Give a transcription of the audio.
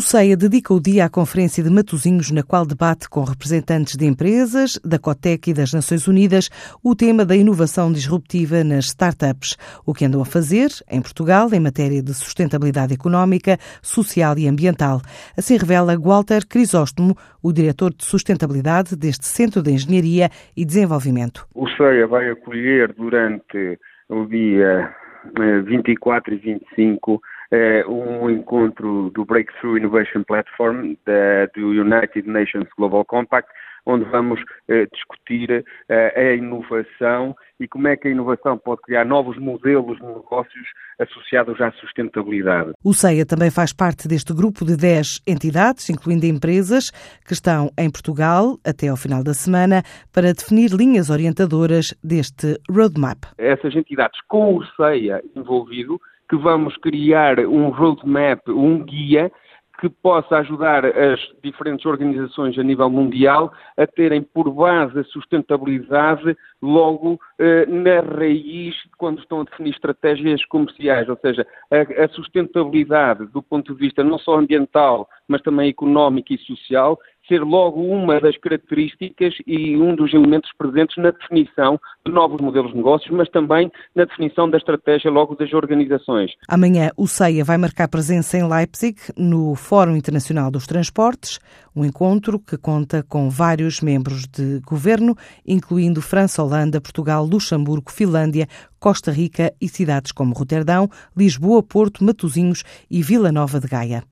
O CEIA dedica o dia à Conferência de Matosinhos, na qual debate com representantes de empresas, da COTEC e das Nações Unidas o tema da inovação disruptiva nas startups, o que andam a fazer em Portugal em matéria de sustentabilidade económica, social e ambiental. Assim revela Walter Crisóstomo, o diretor de sustentabilidade deste Centro de Engenharia e Desenvolvimento. O CEIA vai acolher durante o dia 24 eh, e 25 é um encontro do Breakthrough Innovation Platform da, do United Nations Global Compact, onde vamos eh, discutir eh, a inovação e como é que a inovação pode criar novos modelos de negócios associados à sustentabilidade. O CEIA também faz parte deste grupo de 10 entidades, incluindo empresas, que estão em Portugal até ao final da semana para definir linhas orientadoras deste roadmap. Essas entidades com o CEIA envolvido que vamos criar um roadmap, um guia que possa ajudar as diferentes organizações a nível mundial a terem por base a sustentabilidade logo eh, na raiz quando estão a definir estratégias comerciais, ou seja, a, a, sustentabilidade do ponto de vista não só ambiental, mas também económico e social, ser logo uma das características e um dos elementos presentes na definição de novos modelos de negócios, mas também na definição da estratégia logo das organizações. Amanhã o CEIA vai marcar presença em Leipzig no Fórum Internacional dos Transportes, um encontro que conta com vários membros de governo, incluindo França, Holanda, Portugal, Luxemburgo, Finlândia, Costa Rica e cidades como Roterdão, Lisboa, Porto, Matosinhos e Vila Nova de Gaia.